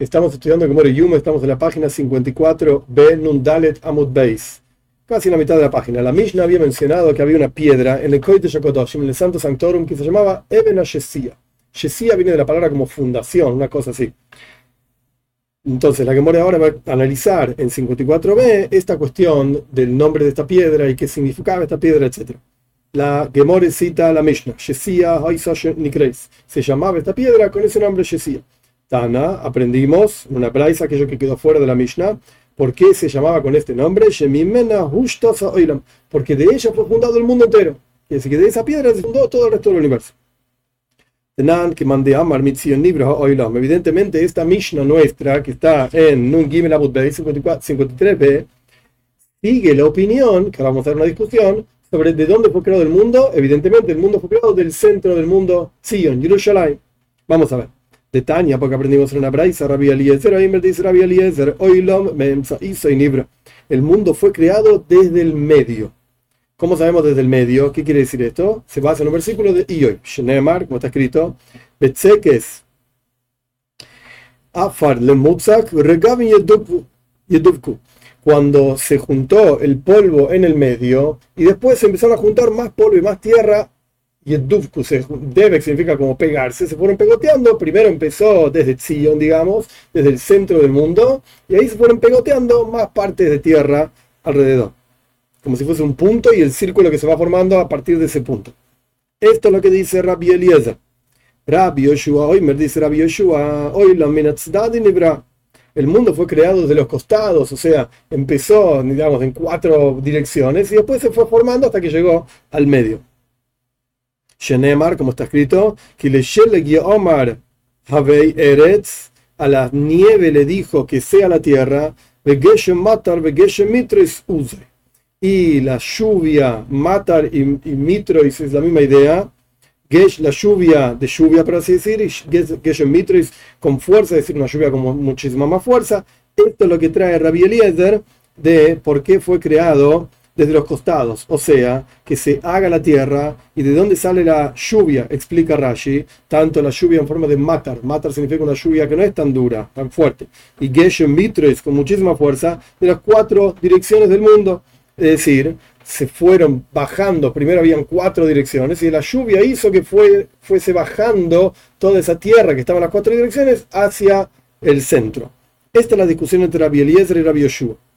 Estamos estudiando Gemore Yuma, estamos en la página 54b Nundalet Amud Beis, casi en la mitad de la página. La Mishnah había mencionado que había una piedra en el Koit de en el Santo Sanctorum, que se llamaba Eben Shesia. Shesia viene de la palabra como fundación, una cosa así. Entonces, la Gemore ahora va a analizar en 54b esta cuestión del nombre de esta piedra y qué significaba esta piedra, etc. La Gemore cita la Mishnah, Shesia Nikreis. Se llamaba esta piedra con ese nombre Shesia. Tana, aprendimos una braisa, aquello que quedó fuera de la Mishnah, ¿por qué se llamaba con este nombre? Porque de ella fue fundado el mundo entero. Y decir que de esa piedra se fundó todo el resto del universo. Tenan que mandé Amar Oilam. Evidentemente, esta Mishnah nuestra, que está en Nun Gimel Abud 53b, sigue la opinión, que vamos a hacer una discusión, sobre de dónde fue creado el mundo. Evidentemente, el mundo fue creado del centro del mundo, Sion, Jerusalén. Vamos a ver de Tania, porque aprendimos en una braisa, Rabbi Eliezer, Rabbi Eliezer, Oilom, y Nibra. El mundo fue creado desde el medio. ¿Cómo sabemos desde el medio? ¿Qué quiere decir esto? Se basa en un versículo de Ioy, Shneemar, como está escrito, Betsekes, Afar le Regavin Yeduvku. Cuando se juntó el polvo en el medio y después se empezaron a juntar más polvo y más tierra y se debe significa como pegarse, se fueron pegoteando. Primero empezó desde Zion, digamos, desde el centro del mundo, y ahí se fueron pegoteando más partes de tierra alrededor. Como si fuese un punto y el círculo que se va formando a partir de ese punto. Esto es lo que dice Rabbi Eliezer. Rabbi Yoshua, me dice Rabbi Yoshua, hoy la Nibra. El mundo fue creado desde los costados, o sea, empezó, digamos, en cuatro direcciones y después se fue formando hasta que llegó al medio. Shenemar, como está escrito, Omar Havei Eretz, a la nieve le dijo que sea la tierra, Matar, Mitris Y la lluvia, Matar y, y Mitris es la misma idea. Gesh, la lluvia de lluvia, por así decir, y Mitris con fuerza, es decir, una lluvia con muchísima más fuerza. Esto es lo que trae Rabbi Eliezer de por qué fue creado desde los costados, o sea, que se haga la tierra y de dónde sale la lluvia, explica Rashi, tanto la lluvia en forma de matar, matar significa una lluvia que no es tan dura, tan fuerte, y Geshem Mitres con muchísima fuerza de las cuatro direcciones del mundo, es decir, se fueron bajando, primero habían cuatro direcciones y la lluvia hizo que fue, fuese bajando toda esa tierra que estaba en las cuatro direcciones hacia el centro. Esta es la discusión entre Rabbi Eliezer y Rabbi Yoshua.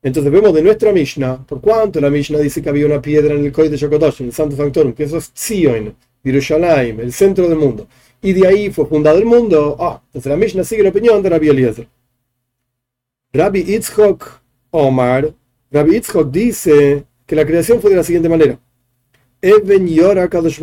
Entonces vemos de nuestra Mishnah, por cuanto la Mishnah dice que había una piedra en el Koy de Shokotosh, en el Santo Sanctorum, que eso es Zion, Yerushalayim, el centro del mundo, y de ahí fue fundado el mundo, ah, entonces la Mishnah sigue la opinión de Rabbi Eliezer. Rabbi Itzhok Omar, Rabbi Itzhok dice que la creación fue de la siguiente manera. Even Yora Kadosh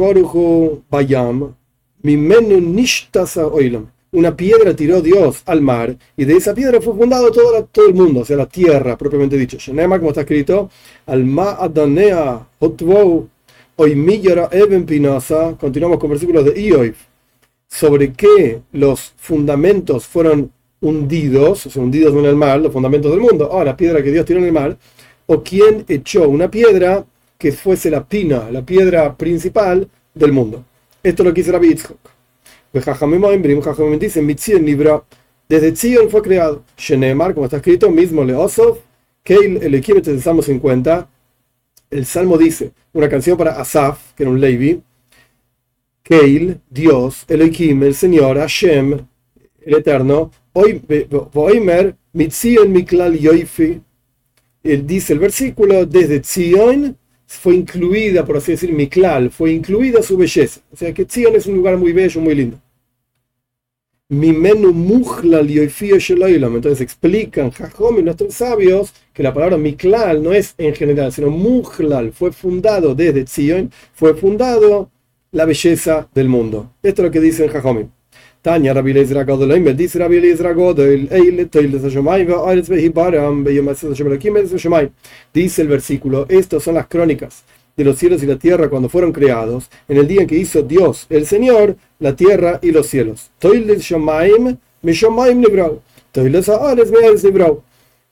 Bayam, Mimenu Nishtasa Oilam una piedra tiró Dios al mar y de esa piedra fue fundado todo, el mundo, o sea, la tierra propiamente dicho. Shenema, como está escrito, al Adanea Hotvou Oimiyara Eben Pinosa, continuamos con versículos de Ioif, sobre qué los fundamentos fueron hundidos, o sea, hundidos en el mar, los fundamentos del mundo, ah, la piedra que Dios tiró en el mar, o quién echó una piedra que fuese la pina, la piedra principal del mundo. Esto lo quiso Rabbi dicen, Libra, desde Tzion fue creado. Shenemar, como está escrito, mismo Leosov, Keil, el equivalente del Salmo 50. El Salmo dice, una canción para Asaf, que era un Levi. Keil, Dios, Elohim, el Señor, Hashem, el Eterno. Voimer, Mitzion Miklal Yoifi. Él dice el versículo, desde Tzion fue incluida, por así decir, Miklal, fue incluida su belleza. O sea que Tzion es un lugar muy bello, muy lindo. Mimenu Mujlal Entonces explican Jajom y nuestros sabios que la palabra Miklal no es en general, sino Mujlal. Fue fundado desde Zion, fue fundado la belleza del mundo. Esto es lo que dicen Jajom. Tanya Rabbi Eliezer Agadol dice Rabbi Eliezer Agadol Eile Toiles Hashemayim Ve'aretz Ve'hibaram Ve'yomatzet Hashem Rakim Dice el versículo, estas son las crónicas de los cielos y la tierra cuando fueron creados, en el día en que hizo Dios, el Señor, la tierra y los cielos.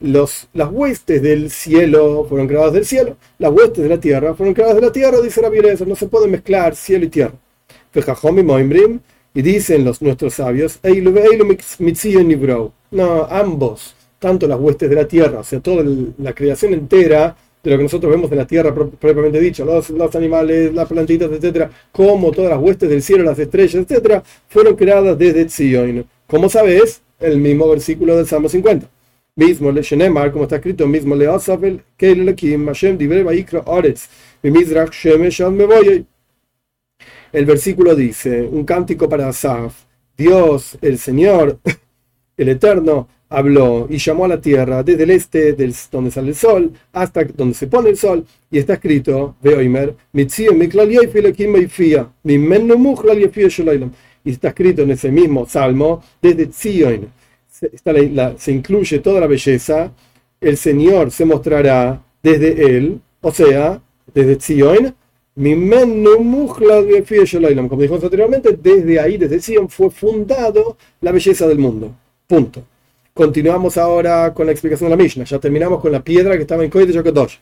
Los, las huestes del cielo fueron creadas del cielo, las huestes de la tierra fueron creadas de la tierra, dice la Biblia, no se puede mezclar cielo y tierra. Y dicen los, nuestros sabios, no, ambos, tanto las huestes de la tierra, o sea, toda la creación entera de lo que nosotros vemos en la tierra propiamente dicho, los, los animales, las plantitas, etcétera, como todas las huestes del cielo, las estrellas, etcétera, fueron creadas desde Tzion. Como sabes, el mismo versículo del Salmo 50. Mismo le Shenemar, como está escrito, mismo le Asafel, Keil Lekim, Hashem Dibre Vaikra Oretz, Mimizrach Shemesh me voy. El versículo dice, un cántico para Asaf, Dios, el Señor, el Eterno, habló y llamó a la tierra desde el este, del, donde sale el sol, hasta donde se pone el sol, y está escrito, Veoimer, y está escrito en ese mismo salmo, desde Zion, se, se incluye toda la belleza, el Señor se mostrará desde él, o sea, desde Zion, como dijimos anteriormente, desde ahí, desde Zion, fue fundado la belleza del mundo. Punto. Continuamos ahora con la explicación de la Mishnah. Ya terminamos con la piedra que estaba en Koide Yokodosh.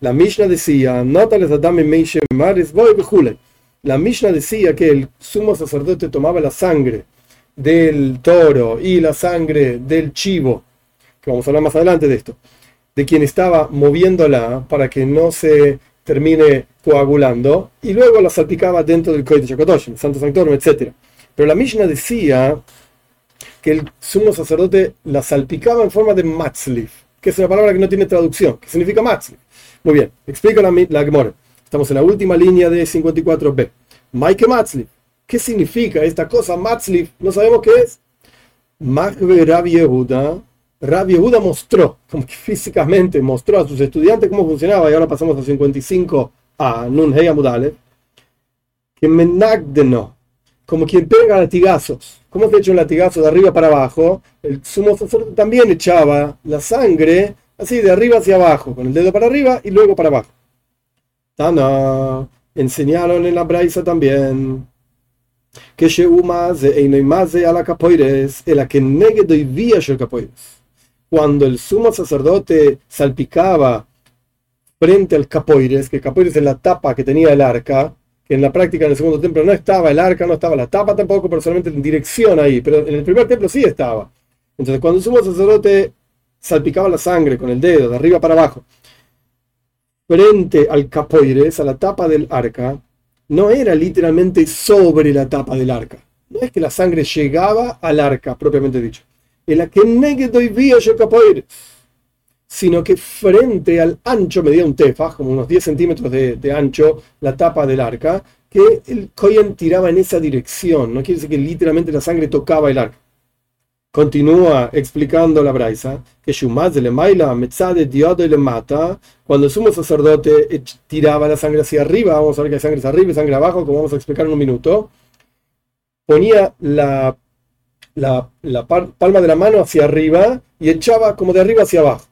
La Mishnah decía, la Mishnah decía que el sumo sacerdote tomaba la sangre del toro y la sangre del chivo, que vamos a hablar más adelante de esto, de quien estaba moviéndola para que no se termine coagulando, y luego la salpicaba dentro del Koide Yokodosh, el Santo Sanctorum, etc. Pero la Mishnah decía que el sumo sacerdote la salpicaba en forma de matzlif, que es una palabra que no tiene traducción, que significa matzlif. Muy bien, explica la, la Gemora. Estamos en la última línea de 54b. Maike matzlif. ¿Qué significa esta cosa matzlif? No sabemos qué es. Magbe Rabbi Yehuda. Rabbi Yehuda mostró, como que físicamente mostró a sus estudiantes cómo funcionaba, y ahora pasamos a 55 a Nun Amudale, que menagdeno, como quien pega latigazos. ¿Cómo se echa un latigazo de arriba para abajo? El sumo sacerdote también echaba la sangre así de arriba hacia abajo, con el dedo para arriba y luego para abajo. Tana, enseñaron en la braisa también que a la capoires, el que negue doy capoires. Cuando el sumo sacerdote salpicaba frente al capoires, que capoires es la tapa que tenía el arca, que en la práctica en el segundo templo no estaba el arca, no estaba la tapa tampoco, pero solamente en dirección ahí, pero en el primer templo sí estaba. Entonces cuando el sumo sacerdote salpicaba la sangre con el dedo de arriba para abajo, frente al capoires, a la tapa del arca, no era literalmente sobre la tapa del arca. No es que la sangre llegaba al arca, propiamente dicho. En la que negue doy vía yo capoires sino que frente al ancho, medía un tefaj, como unos 10 centímetros de, ancho, la tapa del arca, que el Koyen tiraba en esa dirección. No quiere decir que literalmente la sangre tocaba el arca. Continúa explicando la braisa que Shumaz le maila metzade le mata. Cuando el sumo sacerdote tiraba la sangre hacia arriba, vamos a ver que hay sangre hacia arriba y sangre abajo, como vamos a explicar en un minuto, ponía la palma de la mano hacia arriba y echaba como de arriba hacia abajo.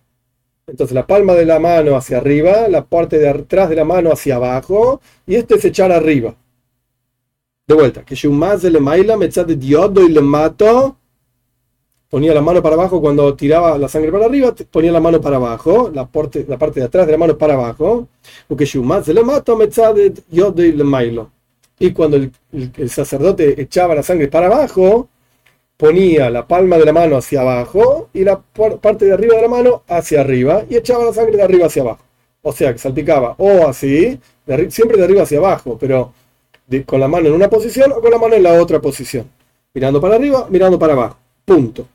Entonces la palma de la mano hacia arriba, la parte de atrás de la mano hacia abajo, y esto es echar arriba. De vuelta, que le maila de diodo y le mato. Ponía la mano para abajo cuando tiraba la sangre para arriba, ponía la mano para abajo, la parte, la parte de atrás de la mano para abajo. Porque le mato de diodo y le. Y cuando el sacerdote echaba la sangre para abajo, ponía la palma de la mano hacia abajo y la parte de arriba de la mano hacia arriba y echaba la sangre de arriba hacia abajo. O sea, que salpicaba o así, siempre de arriba hacia abajo, pero con la mano en una posición o con la mano en la otra posición. Mirando para arriba, mirando para abajo. Punto.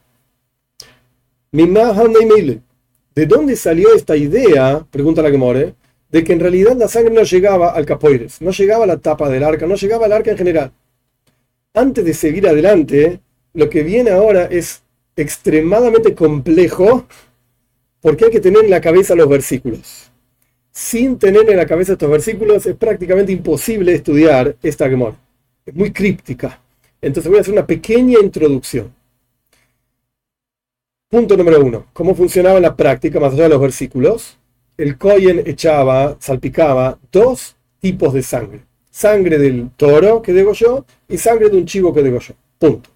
¿De dónde salió esta idea? Pregunta la que more. De que en realidad la sangre no llegaba al capoires, no llegaba a la tapa del arca, no llegaba al arca en general. Antes de seguir adelante, lo que viene ahora es extremadamente complejo porque hay que tener en la cabeza los versículos. Sin tener en la cabeza estos versículos es prácticamente imposible estudiar esta Gemora. Es muy críptica. Entonces voy a hacer una pequeña introducción. Punto número uno. ¿Cómo funcionaba en la práctica, más allá de los versículos? El Cohen echaba, salpicaba dos tipos de sangre. Sangre del toro que yo y sangre de un chivo que yo. Punto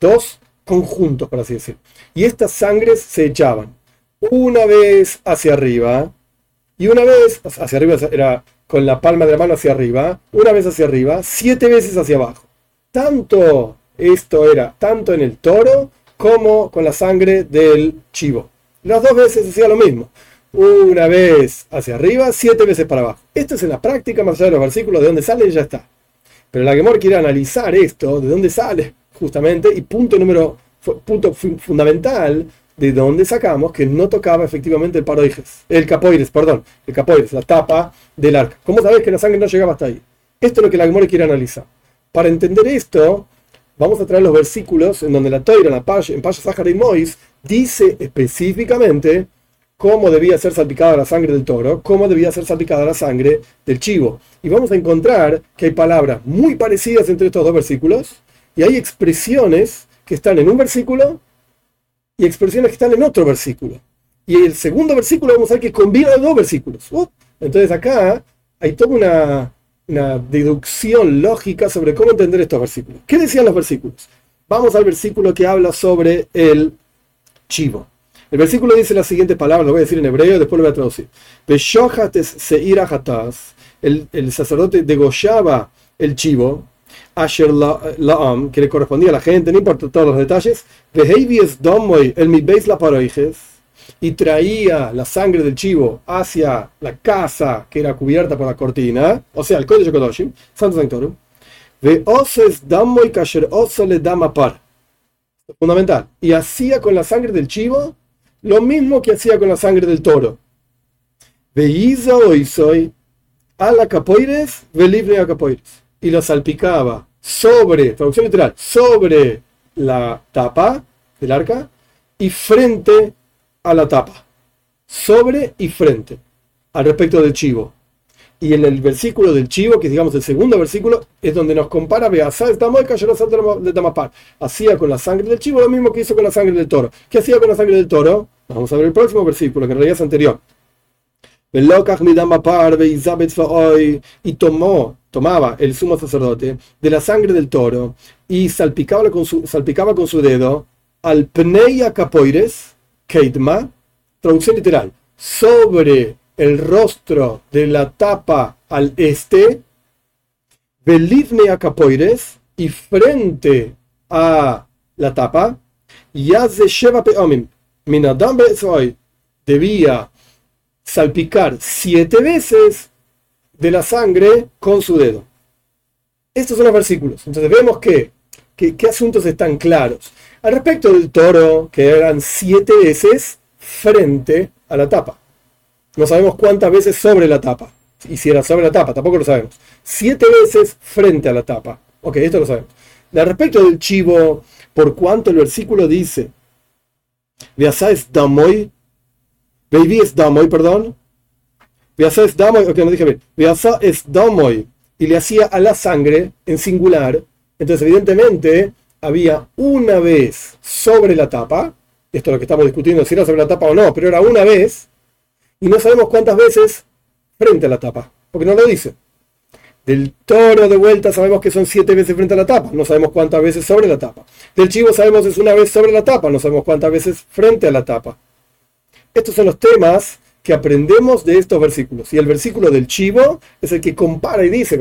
dos conjuntos, por así decir. Y estas sangres se echaban una vez hacia arriba y una vez hacia arriba era con la palma de la mano hacia arriba, una vez hacia arriba, siete veces hacia abajo. tanto esto era, tanto en el toro como con la sangre del chivo. Las dos veces hacía lo mismo. Una vez hacia arriba, siete veces para abajo. Esto es en la práctica, más allá de los versículos, de dónde sale y ya está. Pero la Gemor quiere analizar esto, de dónde sale, justamente, y punto número, punto fundamental, de dónde sacamos que no tocaba efectivamente el paroides, el capoires, perdón, el capoires, la tapa del arca. ¿Cómo sabes que la sangre no llegaba hasta ahí? Esto es lo que la Gemor quiere analizar. Para entender esto, vamos a traer los versículos en donde la Toira, en, Paya, en y Mois, dice específicamente cómo debía ser salpicada la sangre del toro, cómo debía ser salpicada la sangre del chivo. Y vamos a encontrar que hay palabras muy parecidas entre estos dos versículos y hay expresiones que están en un versículo y expresiones que están en otro versículo. Y el segundo versículo vamos a ver que combina dos versículos. Uh, entonces acá hay toda una, una deducción lógica sobre cómo entender estos versículos. ¿Qué decían los versículos? Vamos al versículo que habla sobre el chivo. El versículo dice la siguiente palabra, lo voy a decir en hebreo, después lo voy a traducir. El, el sacerdote degollaba el chivo, Asher Laam, que le correspondía a la gente, no importa todos los detalles, el y traía la sangre del chivo hacia la casa que era cubierta por la cortina, o sea, el código Kodoshim, Santo Sanctorum, ve oses damoy kasher le damapar. Fundamental. Y hacía con la sangre del chivo lo mismo que hacía con la sangre del toro. Veiza hoy soy a la capoires, velivne a capoires. Y lo salpicaba sobre, traducción literal, sobre la tapa del arca y frente a la tapa. Sobre y frente. Al respecto del chivo. Y en el versículo del chivo, que es digamos el segundo versículo, es donde nos compara Hacía con la sangre del chivo lo mismo que hizo con la sangre del toro. ¿Qué hacía con la sangre del toro? Vamos a ver el próximo versículo, que en realidad es anterior. Y tomó, tomaba el sumo sacerdote de la sangre del toro y salpicaba con su, salpicaba con su dedo al pneia capoires, keitma, traducción literal, sobre el rostro de la tapa al este, belivne a capoires, y frente a la tapa, yaze sheva peomim, minadam debía salpicar siete veces de la sangre con su dedo. Estos son los versículos. Entonces vemos que, qué asuntos están claros. Al respecto del toro, que eran siete veces frente a la tapa. No sabemos cuántas veces sobre la tapa. Y si era sobre la tapa, tampoco lo sabemos. Siete veces frente a la tapa. Ok, esto lo sabemos. Al respecto del chivo, por cuanto el versículo dice, Veasa es damoy, baby es damoy, perdón. Veasa es damoy, ok, no dije bien. Veasa es damoy, y le hacía a la sangre en singular. Entonces, evidentemente, había una vez sobre la tapa, esto es lo que estamos discutiendo, si era sobre la tapa o no, pero era una vez, y no sabemos cuántas veces frente a la tapa, porque no lo dice. Del toro de vuelta sabemos que son siete veces frente a la tapa, no sabemos cuántas veces sobre la tapa. Del chivo sabemos que es una vez sobre la tapa, no sabemos cuántas veces frente a la tapa. Estos son los temas que aprendemos de estos versículos. Y el versículo del chivo es el que compara y dice,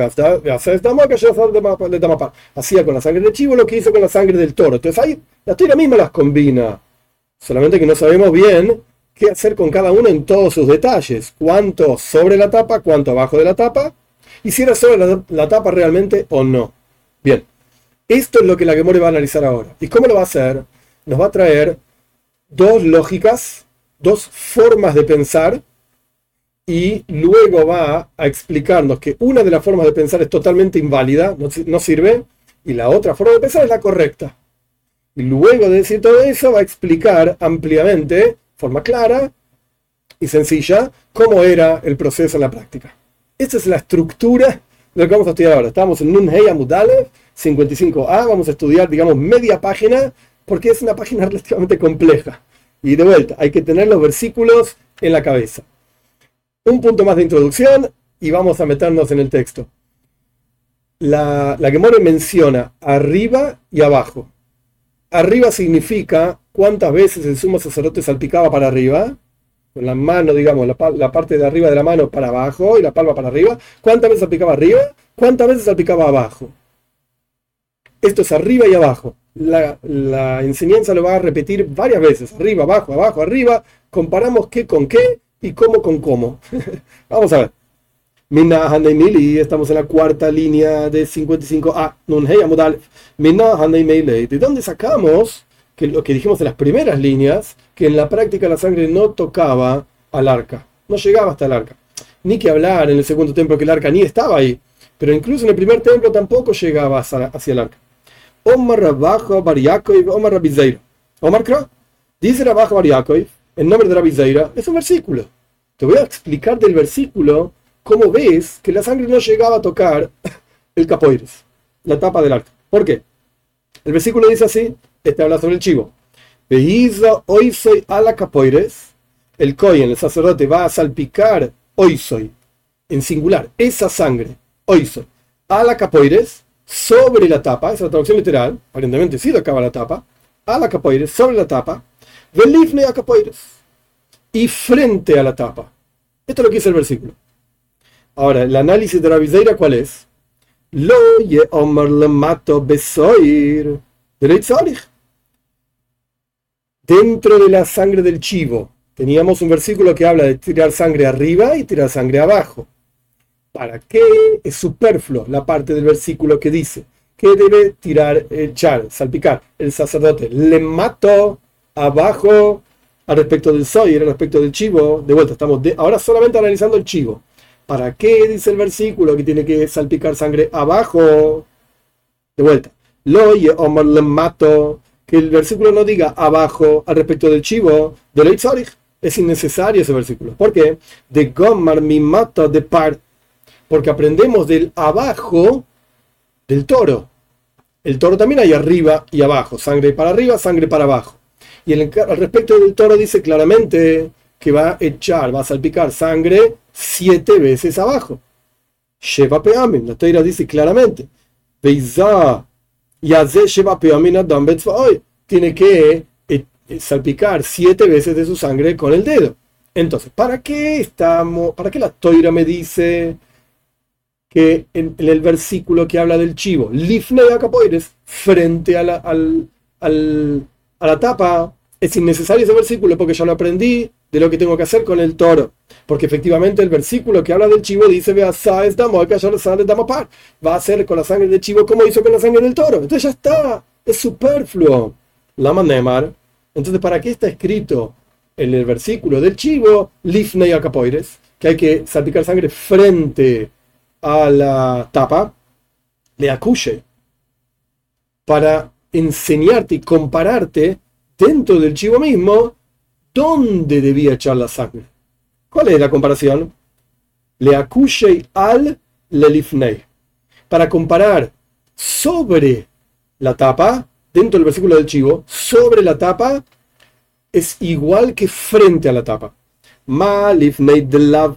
hacía con la sangre del chivo lo que hizo con la sangre del toro. Entonces ahí la historia misma las combina. Solamente que no sabemos bien qué hacer con cada uno en todos sus detalles. Cuánto sobre la tapa, cuánto abajo de la tapa. Y si era sobre la, tapa realmente o no. Bien, esto es lo que la Gemore va a analizar ahora. ¿Y cómo lo va a hacer? Nos va a traer dos lógicas, dos formas de pensar y luego va a explicarnos que una de las formas de pensar es totalmente inválida, no, sirve, y la otra forma de pensar es la correcta. Y luego de decir todo eso, va a explicar ampliamente forma clara y sencilla cómo era el proceso en la práctica. Esta es la estructura de lo que vamos a estudiar ahora. Estamos en Nun Hei 55a, vamos a estudiar, digamos, media página, porque es una página relativamente compleja. Y de vuelta, hay que tener los versículos en la cabeza. Un punto más de introducción y vamos a meternos en el texto. La, la Gemore menciona arriba y abajo. Arriba significa cuántas veces el sumo sacerdote salpicaba para arriba, con la mano, digamos, la, parte de arriba de la mano para abajo y la palma para arriba. ¿Cuántas veces salpicaba arriba? ¿Cuántas veces salpicaba abajo? Esto es arriba y abajo. La, enseñanza lo va a repetir varias veces. Arriba, abajo, abajo, arriba. Comparamos qué con qué y cómo con cómo. Vamos a ver. Minna Mili, estamos en la cuarta línea de 55a. Minna ¿De dónde sacamos que lo que dijimos en las primeras líneas, que en la práctica la sangre no tocaba al arca, no llegaba hasta el arca? Ni que hablar en el segundo templo que el arca ni estaba ahí, pero incluso en el primer templo tampoco llegaba hacia, el arca. Omar Rabajo Bariakoi, Omar Rabizeira. Omar Kra, dice Rabajo Bariakoi, el nombre de Rabizeira, es un versículo. Te voy a explicar del versículo cómo ves que la sangre no llegaba a tocar el capoires, la tapa del arca. ¿Por qué? El versículo dice así, este habla sobre el chivo. hoy soy a la capoires, el cohen, el sacerdote, va a salpicar hoy soy, en singular, esa sangre, hoy soy, a la capoires, sobre la tapa, es la traducción literal, aparentemente sí acaba la tapa, a la capoires, sobre la tapa, velifne a capoires, y frente a la tapa. Esto es lo que dice el versículo. Ahora, el análisis de la viseira, ¿cuál es? Lo ye omar le mato besoir Dentro de la sangre del chivo, teníamos un versículo que habla de tirar sangre arriba y tirar sangre abajo. ¿Para qué es superfluo la parte del versículo que dice que debe tirar, echar, salpicar el sacerdote? Le mato abajo al respecto del soy, al respecto del chivo. De vuelta, estamos ahora solamente analizando el chivo. ¿Para qué dice el versículo que tiene que salpicar sangre abajo? De vuelta. Lo Omar le mato. Que el versículo no diga abajo al respecto del chivo. De Es innecesario ese versículo. ¿Por qué? De Gomar mi mato de par. Porque aprendemos del abajo del toro. El toro también hay arriba y abajo. Sangre para arriba, sangre para abajo. Y al respecto del toro dice claramente que va a echar, va a salpicar sangre siete veces abajo. Sheva peamin, la toira dice claramente. Tiene que eh, eh, salpicar siete veces de su sangre con el dedo. Entonces, ¿para qué estamos? ¿Para qué la toira me dice que en, el versículo que habla del chivo, lifne capoires, frente a la, a la tapa, es innecesario ese versículo porque ya lo aprendí de lo que tengo que hacer con el toro. Porque efectivamente el versículo que habla del chivo dice, va a hacer con la sangre del chivo como hizo con la sangre del toro. Entonces ya está, es superfluo. La Nemar. Entonces, ¿para qué está escrito en el versículo del chivo, Lifnei Acapoires, que hay que salpicar sangre frente a la tapa? Le acuye. Para enseñarte y compararte dentro del chivo mismo dónde debía echar la sangre. ¿Cuál es la comparación? Le acuye al lelifnei. Para comparar sobre la tapa, dentro del versículo del chivo, sobre la tapa es igual que frente a la tapa. Ma lifnei de la.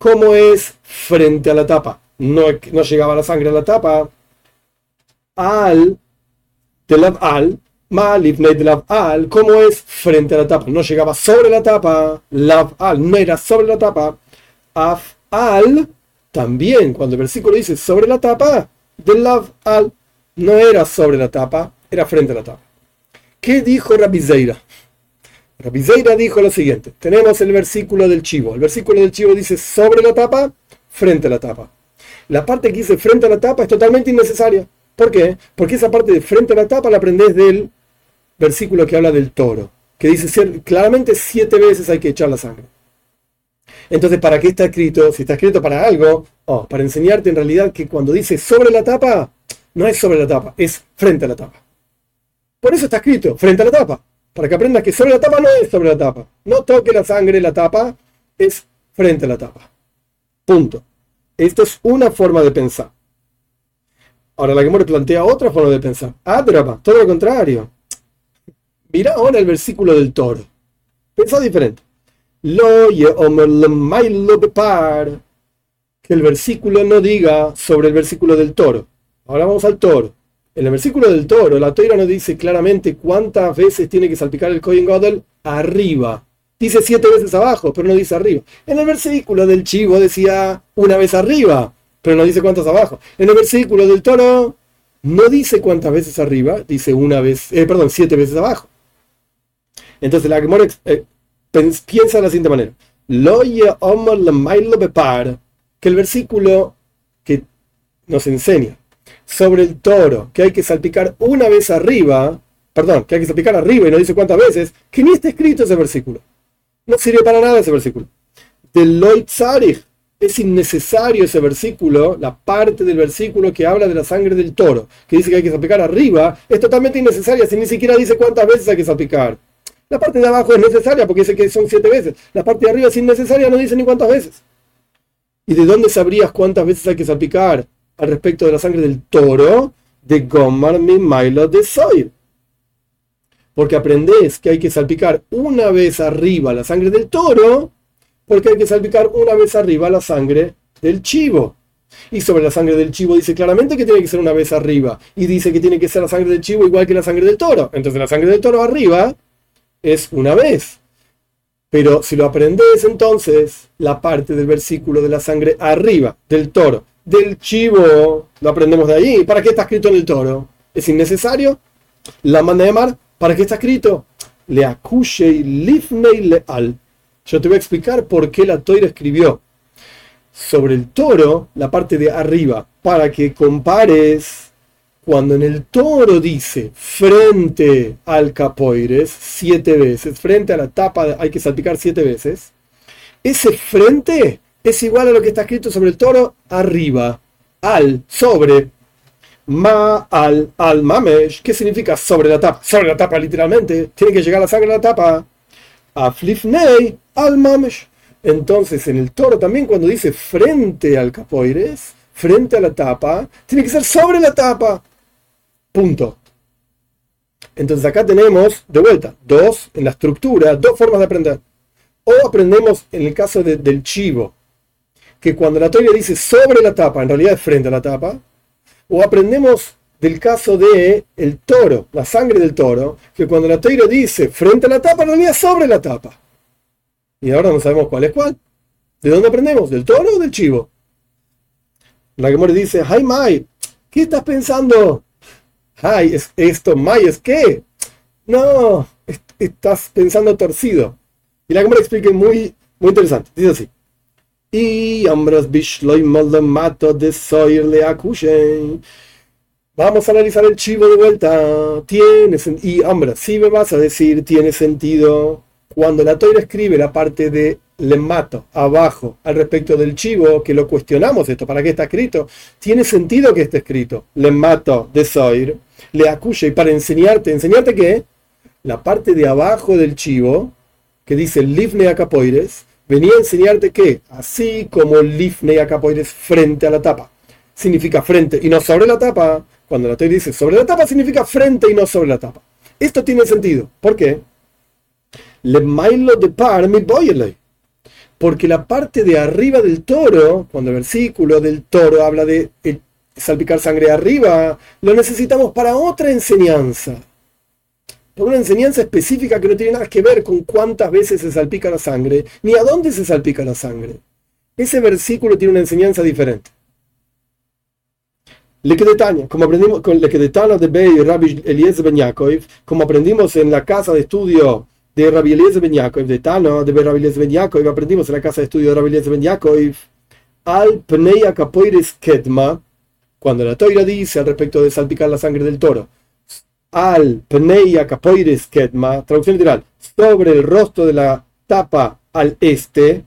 ¿Cómo es frente a la tapa? No, llegaba la sangre a la tapa. Al, de la al, al, ¿cómo es frente a la tapa? No llegaba sobre la tapa, lav al, no era sobre la tapa. Af al, también, cuando el versículo dice sobre la tapa, de lav al, no era sobre la tapa, era frente a la tapa. ¿Qué dijo Rabizeira? Rabizeira dijo lo siguiente: tenemos el versículo del chivo. El versículo del chivo dice sobre la tapa, frente a la tapa. La parte que dice frente a la tapa es totalmente innecesaria. ¿Por qué? Porque esa parte de frente a la tapa la aprendes del versículo que habla del toro, que dice claramente siete veces hay que echar la sangre. Entonces, ¿para qué está escrito? Si está escrito para algo, oh, para enseñarte en realidad que cuando dice sobre la tapa, no es sobre la tapa, es frente a la tapa. Por eso está escrito, frente a la tapa, para que aprendas que sobre la tapa no es sobre la tapa. No toque la sangre, la tapa, es frente a la tapa. Punto. Esto es una forma de pensar. Ahora la que me plantea otra forma de pensar. Adrapa, todo lo contrario. Mira ahora el versículo del toro. Pensa diferente. Lo que el versículo no diga sobre el versículo del toro. Ahora vamos al toro. En el versículo del toro, la toira no dice claramente cuántas veces tiene que salpicar el Kohen arriba. Dice siete veces abajo, pero no dice arriba. En el versículo del chivo decía una vez arriba, pero no dice cuántas abajo. En el versículo del toro no dice cuántas veces arriba, dice una vez, eh, perdón, siete veces abajo. Entonces la Gemara eh, piensa de la siguiente manera. Que el versículo que nos enseña sobre el toro, que hay que salpicar una vez arriba, perdón, que hay que salpicar arriba y no dice cuántas veces, que ni está escrito ese versículo. No sirve para nada ese versículo. De Loit es innecesario ese versículo, la parte del versículo que habla de la sangre del toro, que dice que hay que salpicar arriba, es totalmente innecesaria, si ni siquiera dice cuántas veces hay que salpicar. La parte de abajo es necesaria porque dice que son siete veces. La parte de arriba es innecesaria, no dice ni cuántas veces. ¿Y de dónde sabrías cuántas veces hay que salpicar al respecto de la sangre del toro? De Gomar mi Milo de Soy. Porque aprendés que hay que salpicar una vez arriba la sangre del toro porque hay que salpicar una vez arriba la sangre del chivo. Y sobre la sangre del chivo dice claramente que tiene que ser una vez arriba. Y dice que tiene que ser la sangre del chivo igual que la sangre del toro. Entonces la sangre del toro arriba es una vez. Pero si lo aprendes entonces, la parte del versículo de la sangre arriba del toro, del chivo, lo aprendemos de ahí. ¿Para qué está escrito en el toro? ¿Es innecesario? La manda de mar, ¿para qué está escrito? Le acushe lifnei leal yo te voy a explicar por qué la Toira escribió sobre el toro la parte de arriba, para que compares cuando en el toro dice frente al capoires siete veces, frente a la tapa hay que salpicar siete veces, ese frente es igual a lo que está escrito sobre el toro arriba, al, sobre, ma, al, al mamesh, ¿qué significa sobre la tapa? Sobre la tapa literalmente, tiene que llegar la sangre a la tapa. A flifnei, al mamesh. Entonces, en el toro también cuando dice frente al capoires, frente a la tapa, tiene que ser sobre la tapa. Punto. Entonces acá tenemos, de vuelta, dos en la estructura, dos formas de aprender. O aprendemos en el caso del chivo, que cuando la toira dice sobre la tapa, en realidad es frente a la tapa. O aprendemos del caso de el toro, la sangre del toro, que cuando la toira dice frente a la tapa, en realidad es sobre la tapa. Y ahora no sabemos cuál es cuál. ¿De dónde aprendemos? ¿Del toro o del chivo? La Gemora dice, ¡Ay, Mai! ¿Qué estás pensando? ¡Ay, es esto, Mai, es qué? No, estás pensando torcido. Y la Gemora explica muy, muy interesante. Dice así. Y hombres mato de le Vamos a analizar el chivo de vuelta. Tiene y hombre, si me vas a decir tiene sentido cuando la toira escribe la parte de le mato abajo al respecto del chivo, que lo cuestionamos esto, ¿para qué está escrito? Tiene sentido que esté escrito. Le mato de soir, le acuye y para enseñarte, ¿enseñarte qué? La parte de abajo del chivo, que dice lifne acapoires, venía a enseñarte que, así como lifne acapoires frente a la tapa, significa frente y no sobre la tapa, cuando la toira dice sobre la tapa, significa frente y no sobre la tapa. Esto tiene sentido. ¿Por qué? le mailo de par mi Porque la parte de arriba del toro, cuando el versículo del toro habla de eh, salpicar sangre arriba, lo necesitamos para otra enseñanza. Por una enseñanza específica que no tiene nada que ver con cuántas veces se salpica la sangre, ni a dónde se salpica la sangre. Ese versículo tiene una enseñanza diferente. Lekedetania, como aprendimos con Lekedetana de Bey y Rabbi Eliezer Ben Yaakov, como aprendimos en la casa de estudio de Rabbi Eliezer Ben Yaakov, de Tano, de Rabbi Eliezer Ben Yaakov, aprendimos en la casa de estudio de Rabbi Eliezer Ben Yaakov, al Pneia Capoiris Ketma, cuando la toira dice al respecto de salpicar la sangre del toro, al Pneia Capoiris Ketma, traducción literal, sobre el rostro de la tapa al este,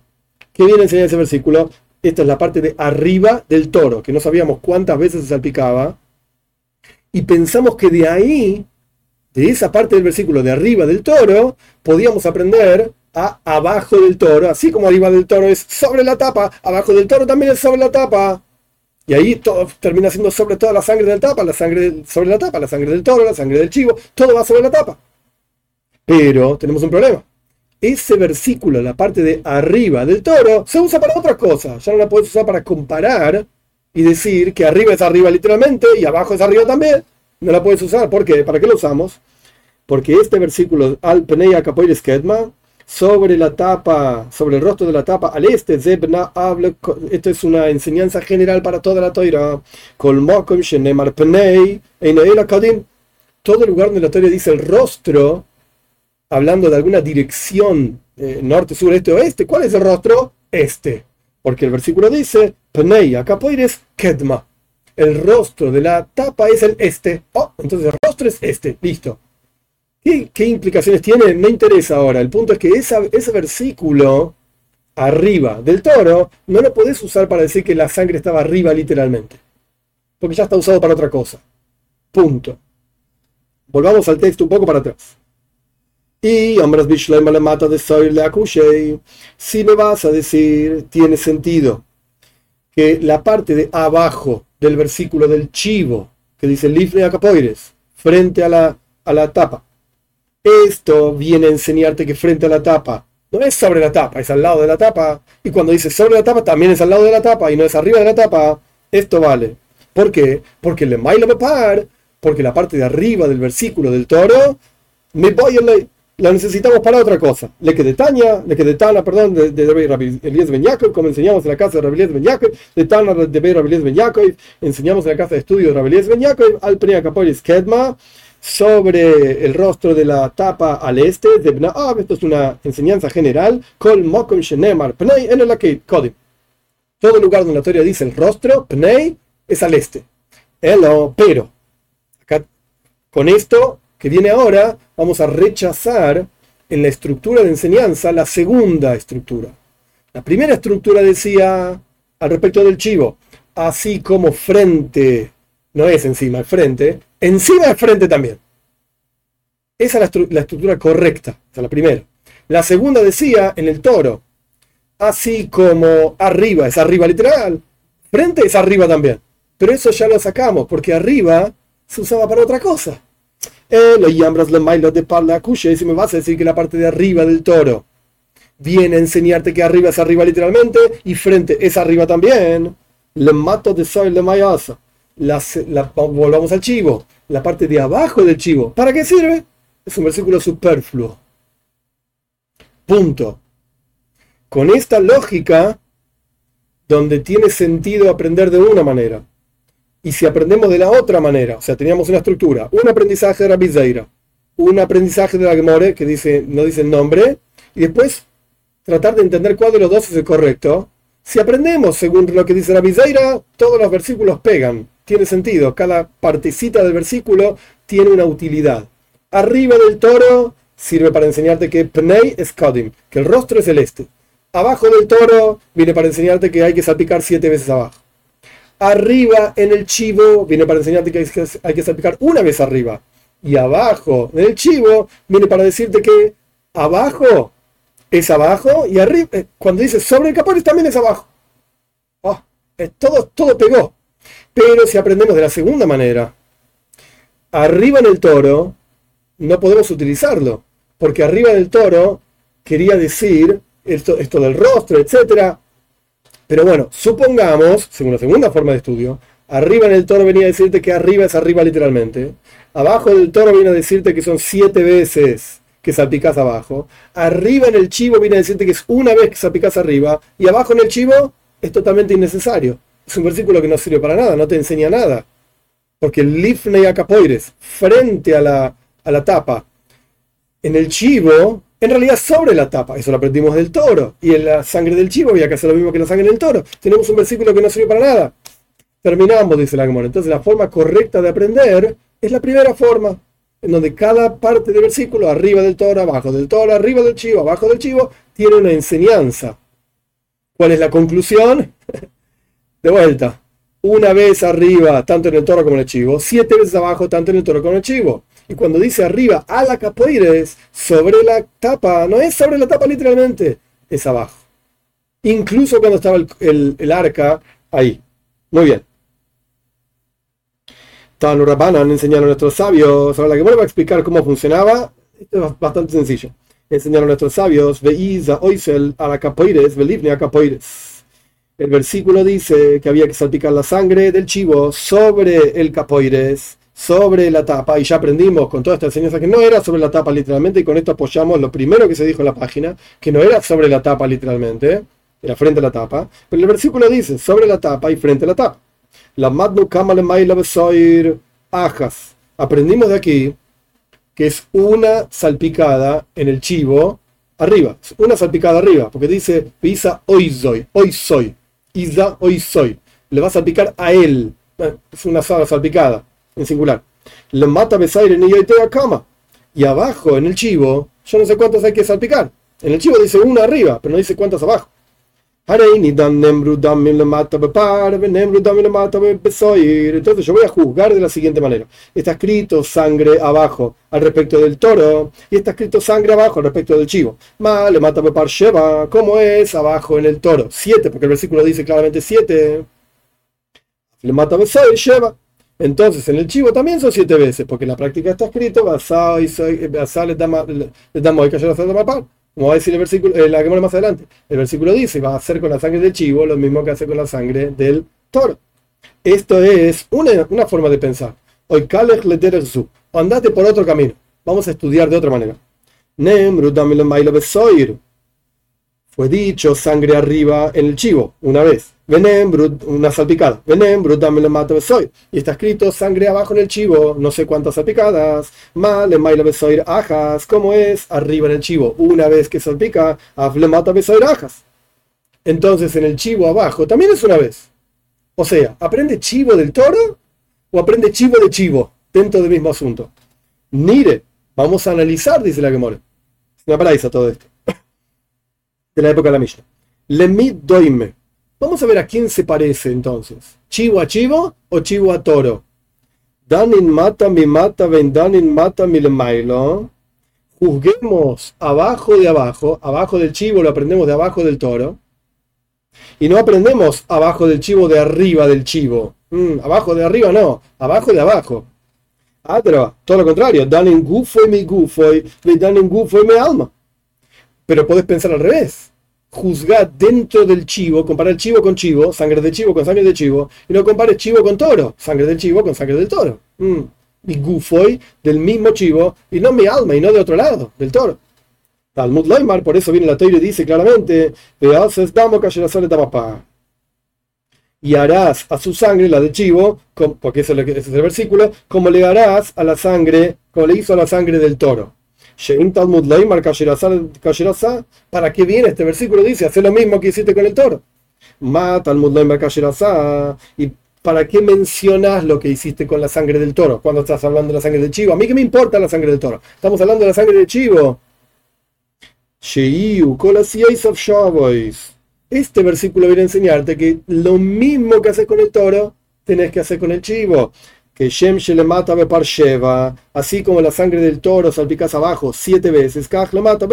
¿qué viene a enseñar ese versículo? Esta es la parte de arriba del toro, que no sabíamos cuántas veces se salpicaba, y pensamos que de ahí de esa parte del versículo de arriba del toro, podíamos aprender a abajo del toro, así como arriba del toro es sobre la tapa, abajo del toro también es sobre la tapa. Y ahí todo termina siendo sobre toda la sangre del tapa, la sangre sobre la tapa, la sangre del toro, la sangre del chivo, todo va sobre la tapa. Pero tenemos un problema. Ese versículo, la parte de arriba del toro, se usa para otra cosa. Ya no la puedes usar para comparar y decir que arriba es arriba literalmente y abajo es arriba también no la puedes usar. ¿Por qué? ¿Para qué lo usamos? Porque este versículo, al Peneya Kedma, sobre la tapa, sobre el rostro de la tapa al este, Zebna habla, esto es una enseñanza general para toda la Toira. Todo lugar donde la Toira dice el rostro, hablando de alguna dirección, eh, norte, sur, este, oeste, ¿cuál es el rostro? Este. Porque el versículo dice, Pnei, acá es Kedma. El rostro de la tapa es el este. Oh, entonces el rostro es este. Listo. ¿Qué, implicaciones tiene? Me interesa ahora. El punto es que ese versículo arriba del toro no lo podés usar para decir que la sangre estaba arriba literalmente. Porque ya está usado para otra cosa. Punto. Volvamos al texto un poco para atrás. Y hombres le mata de le Si me vas a decir, tiene sentido que la parte de abajo del versículo del chivo, que dice Lifne Acapoires, frente a la, a la tapa, esto viene a enseñarte que frente a la tapa no es sobre la tapa, es al lado de la tapa. Y cuando dice sobre la tapa, también es al lado de la tapa y no es arriba de la tapa. Esto vale. ¿Por qué? Porque le mailo par, porque la parte de arriba del versículo del toro, me voy a la necesitamos para otra cosa. Le que de Tania, le que de Tana, perdón, de, de, de Elías Ben como enseñamos en la casa de Rabbi Ben Yaakov, de Tana de Rabbi Ben Yaakov, enseñamos en la casa de estudio de Rabbi Ben Yaakov, al Prea Kedma, sobre el rostro de la tapa al este de Bna'ab. Esto es una enseñanza general. Kol Mokom Shenemar Pnei en el Kodim. Todo lugar donde la teoría dice el rostro, Pnei, es al este. Elo, pero, acá, con esto que viene ahora, vamos a rechazar en la estructura de enseñanza la segunda estructura. La primera estructura decía al respecto del chivo, así como frente, no es encima, es frente, encima del frente también. Esa es la, estructura correcta, esa es la primera. La segunda decía en el toro, así como arriba es arriba literal, frente es arriba también. Pero eso ya lo sacamos, porque arriba se usaba para otra cosa. Eh, lo llamas le mailo de parla y si me vas a decir que la parte de arriba del toro viene a enseñarte que arriba es arriba literalmente y frente es arriba también. Le mato de soy de mayasa volvamos al chivo, la parte de abajo del chivo. ¿Para qué sirve? Es un versículo superfluo. Punto. Con esta lógica, donde tiene sentido aprender de una manera, y si aprendemos de la otra manera, o sea, teníamos una estructura, un aprendizaje de la Bizeira, un aprendizaje de la Gemore, que dice, no dice el nombre, y después tratar de entender cuál de los dos es el correcto. Si aprendemos según lo que dice la Bizeira, todos los versículos pegan tiene sentido. Cada partecita del versículo tiene una utilidad. Arriba del toro sirve para enseñarte que Pnei es Kodim, que el rostro es celeste. Abajo del toro viene para enseñarte que hay que salpicar siete veces abajo. Arriba en el chivo viene para enseñarte que hay que salpicar una vez arriba. Y abajo en el chivo viene para decirte que abajo es abajo y arriba, eh, cuando dice sobre el capón también es abajo. Oh, todo, todo pegó. Pero si aprendemos de la segunda manera, arriba en el toro, no podemos utilizarlo, porque arriba del toro quería decir esto, esto del rostro, etc. Pero bueno, supongamos, según la segunda forma de estudio, arriba en el toro venía a decirte que arriba es arriba literalmente, abajo del toro viene a decirte que son siete veces que salpicas abajo, arriba en el chivo viene a decirte que es una vez que salpicas arriba, y abajo en el chivo es totalmente innecesario es un versículo que no sirve para nada, no te enseña nada. Porque el lifnei acapoires, frente a la, a la tapa, en el chivo, en realidad sobre la tapa, eso lo aprendimos del toro. Y en la sangre del chivo había que hacer lo mismo que la sangre del toro. Tenemos un versículo que no sirve para nada. Terminamos, dice la. Entonces la forma correcta de aprender es la primera forma, en donde cada parte del versículo, arriba del toro, abajo del toro, arriba del chivo, abajo del chivo, tiene una enseñanza. ¿Cuál es la conclusión? De vuelta, una vez arriba, tanto en el toro como en el chivo, siete veces abajo, tanto en el toro como en el chivo. Y cuando dice arriba, a la sobre la tapa, no es sobre la tapa literalmente, es abajo. Incluso cuando estaba el, arca ahí. Muy bien. Tanu Rabbanan enseñaron a nuestros sabios. Ahora la que vuelvo a explicar cómo funcionaba. Esto es bastante sencillo. Enseñaron a nuestros sabios. Veiza oisel a la capoires, velivne a el versículo dice que había que salpicar la sangre del chivo sobre el capoires sobre la tapa, y ya aprendimos con toda esta enseñanza que no era sobre la tapa literalmente, y con esto apoyamos lo primero que se dijo en la página, que no era sobre la tapa literalmente, era frente a la tapa, pero el versículo dice sobre la tapa y frente a la tapa. La madnu ajas. Aprendimos de aquí que es una salpicada en el chivo arriba, una salpicada arriba, porque dice pisa hoy soy, hoy soy, Isa hoy soy. Le va a salpicar a él, eh, es una salpicada en singular. Le mata besaire ni a cama. Y abajo en el chivo, yo no sé cuántos hay que salpicar. En el chivo dice una arriba, pero no dice cuántas abajo. Entonces yo voy a juzgar de la siguiente manera. Está escrito sangre abajo al respecto del toro y está escrito sangre abajo al respecto del chivo. Ma le mata par sheva. ¿Cómo es abajo en el toro? Siete, porque el versículo dice claramente siete. Le mata besoy sheva. Entonces en el chivo también son siete veces, porque en la práctica está escrito le damos como va a decir el versículo, eh, la que más adelante. El versículo dice, va a hacer con la sangre del chivo lo mismo que hace con la sangre del toro. Esto es una, forma de pensar. Hoy o andate por otro camino. Vamos a estudiar de otra manera. Fue dicho sangre arriba en el chivo, una vez una salpicada. soy. Y está escrito sangre abajo en el chivo, no sé cuántas salpicadas. Mal, maila besoir ajas. ¿Cómo es? Arriba en el chivo, una vez que salpica, mata besoir ajas. Entonces en el chivo abajo también es una vez. O sea, ¿aprende chivo del toro o aprende chivo de chivo dentro del mismo asunto? Mire, vamos a analizar, dice la Gemora. Es una paraíso todo esto. De la época de la Mishnah. Lemit doime Vamos a ver a quién se parece entonces. ¿Chivo a chivo o chivo a toro? Danin mata mi mata, ven danin mata mi mailo. Juzguemos abajo de abajo, abajo del chivo lo aprendemos de abajo del toro. Y no aprendemos abajo del chivo de arriba del chivo. Mm, abajo de arriba no, abajo de abajo. Ah, pero todo lo contrario. Danin gufo y mi gufo y danin gufo y mi alma. Pero puedes pensar al revés juzgar dentro del chivo, comparar el chivo con chivo, sangre de chivo con sangre de chivo, y no compares chivo con toro, sangre del chivo con sangre del toro. Mm. Y gufoy del mismo chivo, y no mi alma, y no de otro lado, del toro. Talmud Leimar, por eso viene la teoría y dice claramente, y harás a su sangre, la de chivo, porque ese es el versículo, como le harás a la sangre, como le hizo a la sangre del toro. ¿Para qué viene este versículo? Dice, hace lo mismo que hiciste con el toro. ¿Y para qué mencionas lo que hiciste con la sangre del toro cuando estás hablando de la sangre del chivo? A mí que me importa la sangre del toro. Estamos hablando de la sangre del chivo. Este versículo viene a enseñarte que lo mismo que haces con el toro, tenés que hacer con el chivo que Shem le mata par Sheva, así como la sangre del toro salpicas abajo siete veces, Kaj mata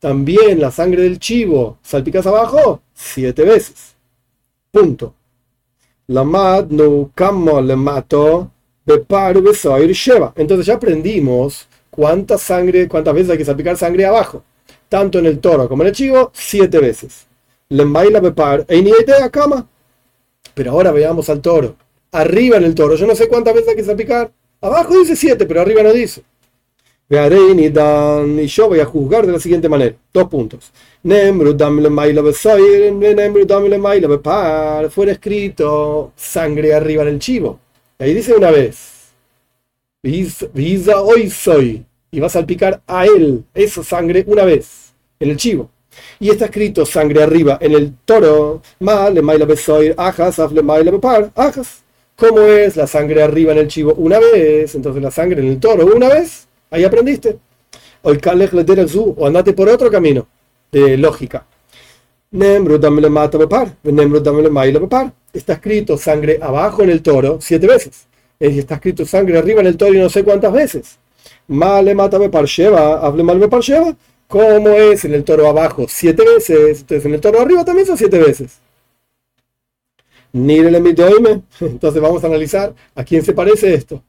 También la sangre del chivo salpicas abajo siete veces. Punto. La mat no camo le mato bepar besoir Sheva. Entonces ya aprendimos cuánta sangre, cuántas veces hay que salpicar sangre abajo. Tanto en el toro como en el chivo, siete veces. Le maila bepar, e ni idea cama. Pero ahora veamos al toro arriba en el toro. Yo no sé cuántas veces hay que salpicar. Abajo dice 7, pero arriba no dice. Y yo voy a juzgar de la siguiente manera. Dos puntos. Fuera escrito sangre arriba en el chivo. ahí dice una vez. Visa hoy soy. Y vas a salpicar a él esa sangre una vez en el chivo. Y está escrito sangre arriba en el toro. Mal, maila besoir, ajas, afle maila bepar, ajas. ¿Cómo es la sangre arriba en el chivo una vez? Entonces la sangre en el toro una vez. Ahí aprendiste. O andate por otro camino de lógica. Está escrito sangre abajo en el toro siete veces. Está escrito sangre arriba en el toro y no sé cuántas veces. Male mata par hable mal par ¿Cómo es en el toro abajo? Siete veces. Entonces en el toro arriba también son siete veces. Entonces vamos a analizar a quién se parece esto.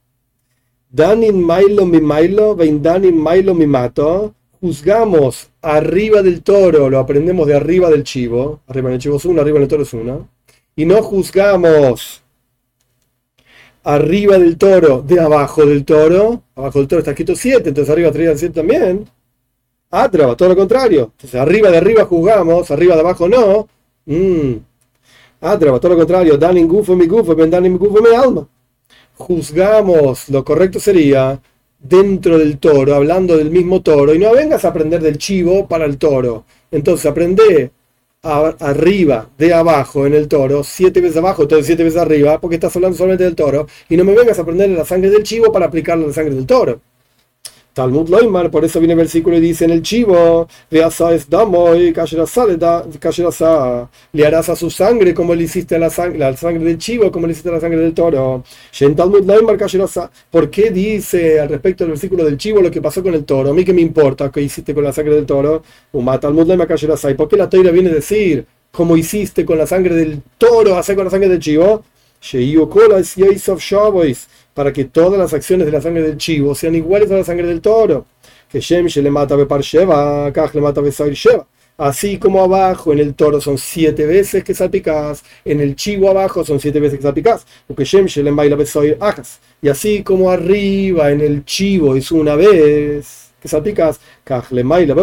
Danin Milo mi Milo, Danin Milo mi mato. Juzgamos arriba del toro, lo aprendemos de arriba del chivo. Arriba en el chivo es uno, arriba en el toro es uno. Y no juzgamos arriba del toro, de abajo del toro, abajo del toro está escrito 7, entonces arriba traían 7 también. Atraba, todo lo contrario. Entonces arriba de arriba juzgamos, arriba de abajo no. Mm. Atraba, todo lo contrario. Dan gufo mi gufo, ben dan gufo mi alma. Juzgamos, lo correcto sería dentro del toro, hablando del mismo toro, y no vengas a aprender del chivo para el toro. Entonces aprende arriba, de abajo en el toro, siete veces abajo, entonces siete veces arriba, porque estás hablando solamente del toro, y no me vengas a aprender la sangre del chivo para aplicarlo a la sangre del toro. Talmud Loimar, por eso viene el versículo y dice en el chivo, le harás a su sangre como le hiciste a la sangre, la sangre del chivo, como le hiciste a la sangre del toro. ¿Por qué dice al respecto del versículo del chivo lo que pasó con el toro? A mí que me importa qué hiciste con la sangre del toro. ¿Y por qué la toira viene a decir cómo hiciste con la sangre del toro, hacer con la sangre del chivo? Para que todas las acciones de la sangre del chivo sean iguales a la sangre del toro. Que Shem mata Bepar Sheva, Kaj le mata Sheva. Así como abajo en el toro son siete veces que salpicás, en el chivo abajo son siete veces que salpicás, porque baila. Y así como arriba en el chivo es una vez que salpicás, le baila.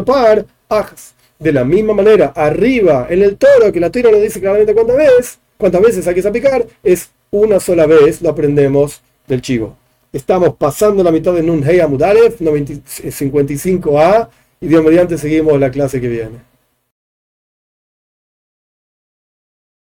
De la misma manera, arriba en el toro, que la tira no dice claramente cuántas veces, cuántas veces hay que salpicar, es una sola vez, lo aprendemos del chivo. Estamos pasando la mitad de Nun Hey Amudalef, 55A, y Dios mediante seguimos la clase que viene.